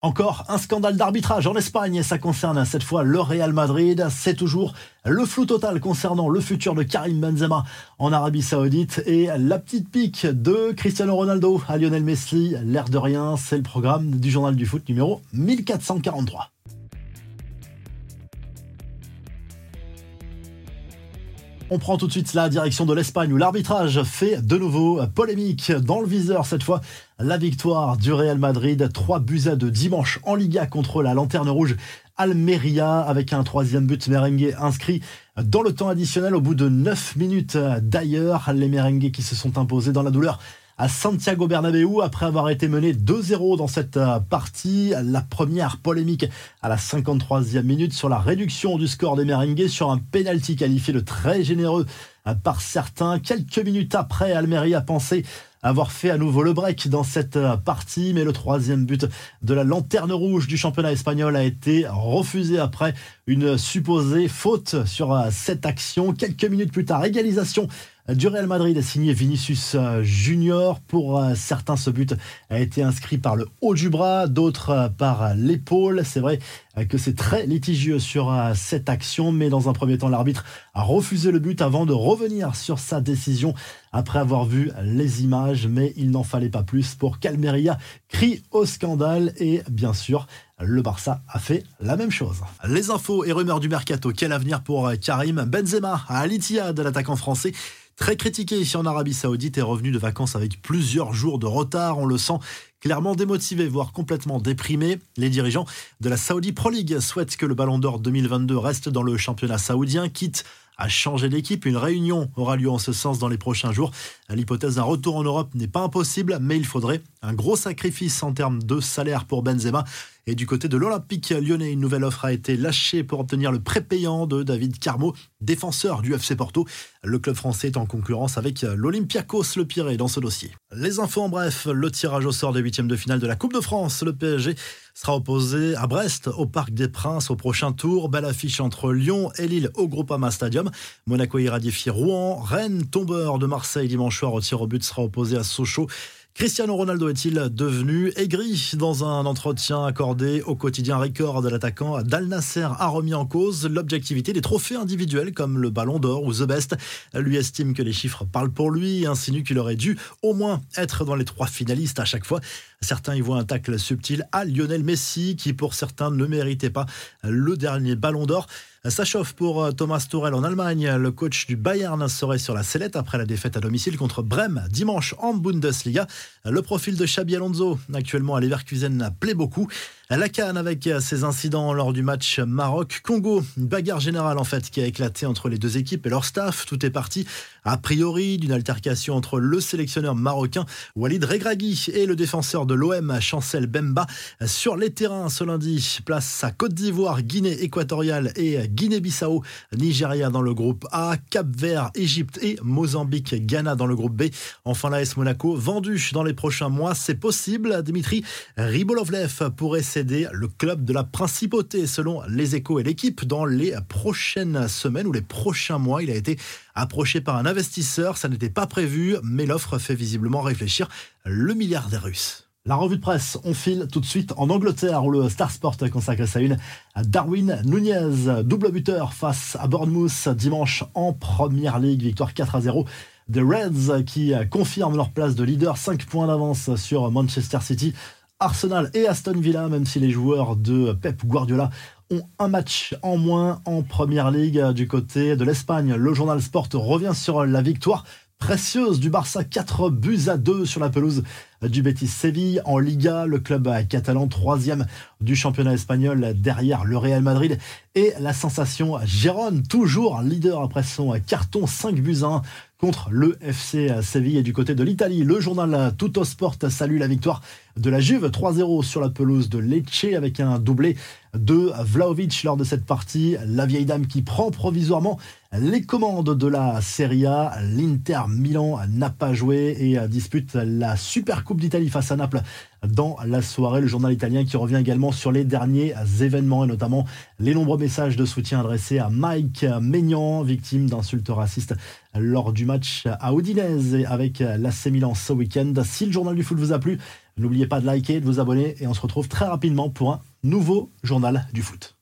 Encore un scandale d'arbitrage en Espagne et ça concerne cette fois le Real Madrid. C'est toujours le flou total concernant le futur de Karim Benzema en Arabie Saoudite et la petite pique de Cristiano Ronaldo à Lionel Messi. L'air de rien, c'est le programme du journal du foot numéro 1443. On prend tout de suite la direction de l'Espagne où l'arbitrage fait de nouveau polémique dans le viseur cette fois. La victoire du Real Madrid, 3 buts à 2 dimanche en Liga contre la Lanterne Rouge Almeria avec un troisième but merengue inscrit dans le temps additionnel au bout de 9 minutes d'ailleurs. Les merengues qui se sont imposés dans la douleur à Santiago Bernabéu après avoir été mené 2-0 dans cette euh, partie. La première polémique à la 53e minute sur la réduction du score des Merengues sur un pénalty qualifié de très généreux euh, par certains. Quelques minutes après, Almeria a pensé avoir fait à nouveau le break dans cette euh, partie, mais le troisième but de la lanterne rouge du championnat espagnol a été refusé après une supposée faute sur cette action. Quelques minutes plus tard, égalisation du Real Madrid signé Vinicius euh, Junior. Pour euh, certains, ce but a été inscrit par le haut du bras, d'autres euh, par l'épaule. C'est vrai que c'est très litigieux sur cette action, mais dans un premier temps, l'arbitre a refusé le but avant de revenir sur sa décision après avoir vu les images, mais il n'en fallait pas plus pour qu'Almeria crie au scandale et bien sûr, le Barça a fait la même chose. Les infos et rumeurs du mercato. Quel avenir pour Karim Benzema à de l'attaquant français? Très critiqué ici en Arabie Saoudite et revenu de vacances avec plusieurs jours de retard. On le sent clairement démotivé, voire complètement déprimé. Les dirigeants de la Saudi Pro League souhaitent que le Ballon d'Or 2022 reste dans le championnat saoudien, quitte à changer d'équipe. Une réunion aura lieu en ce sens dans les prochains jours. L'hypothèse d'un retour en Europe n'est pas impossible, mais il faudrait un gros sacrifice en termes de salaire pour Benzema. Et du côté de l'Olympique lyonnais, une nouvelle offre a été lâchée pour obtenir le prépayant de David Carmo, défenseur du FC Porto. Le club français est en concurrence avec l'Olympiakos Le Pirée dans ce dossier. Les infos en bref, le tirage au sort des huitièmes de finale de la Coupe de France. Le PSG sera opposé à Brest au Parc des Princes au prochain tour. Belle affiche entre Lyon et Lille au Groupama Stadium. Monaco ira Rouen. Rennes, tombeur de Marseille dimanche soir au tir au but, sera opposé à Sochaux. Cristiano Ronaldo est-il devenu aigri dans un entretien accordé au quotidien record de l'attaquant Dal Nasser a remis en cause? L'objectivité des trophées individuels comme le Ballon d'Or ou The Best. Lui estime que les chiffres parlent pour lui et insinue qu'il aurait dû au moins être dans les trois finalistes à chaque fois. Certains y voient un tacle subtil à Lionel Messi qui pour certains ne méritait pas le dernier Ballon d'Or. Ça chauffe pour euh, Thomas Tuchel en Allemagne. Le coach du Bayern serait sur la sellette après la défaite à domicile contre Brême dimanche en Bundesliga. Le profil de Xabi Alonso, actuellement à Leverkusen, plaît beaucoup. La Cannes avec ses incidents lors du match Maroc-Congo. Une bagarre générale en fait qui a éclaté entre les deux équipes et leur staff. Tout est parti a priori d'une altercation entre le sélectionneur marocain Walid Regragui et le défenseur de l'OM Chancel Bemba sur les terrains ce lundi. Place à Côte d'Ivoire, Guinée équatoriale et Guinée-Bissau, Nigeria dans le groupe A, Cap-Vert, Égypte et Mozambique, Ghana dans le groupe B. Enfin l'AS Monaco vendu dans les prochains mois, c'est possible. Dimitri Ribolovlev pourrait le club de la principauté, selon les échos et l'équipe, dans les prochaines semaines ou les prochains mois. Il a été approché par un investisseur, ça n'était pas prévu, mais l'offre fait visiblement réfléchir le milliardaire russe. La revue de presse, on file tout de suite en Angleterre où le Star Sport consacre sa une à Darwin Nunez, double buteur face à Bournemouth dimanche en Première Ligue, victoire 4 à 0 des Reds qui confirment leur place de leader, 5 points d'avance sur Manchester City Arsenal et Aston Villa, même si les joueurs de Pep Guardiola ont un match en moins en Première Ligue du côté de l'Espagne. Le journal Sport revient sur la victoire précieuse du Barça, 4 buts à 2 sur la pelouse du Betis Séville. En Liga, le club catalan, troisième du championnat espagnol derrière le Real Madrid. Et la sensation Gérone, toujours leader après son carton 5 buts à 1 contre le FC Séville. Et du côté de l'Italie, le journal Tutto Sport salue la victoire de la Juve 3-0 sur la pelouse de Lecce avec un doublé de Vlaovic lors de cette partie. La vieille dame qui prend provisoirement les commandes de la Serie A. L'Inter Milan n'a pas joué et dispute la Super Coupe d'Italie face à Naples dans la soirée. Le journal italien qui revient également sur les derniers événements et notamment les nombreux messages de soutien adressés à Mike Maignan, victime d'insultes racistes lors du match à Udinese avec l'AC Milan ce week-end. Si le journal du foot vous a plu, N'oubliez pas de liker, de vous abonner et on se retrouve très rapidement pour un nouveau journal du foot.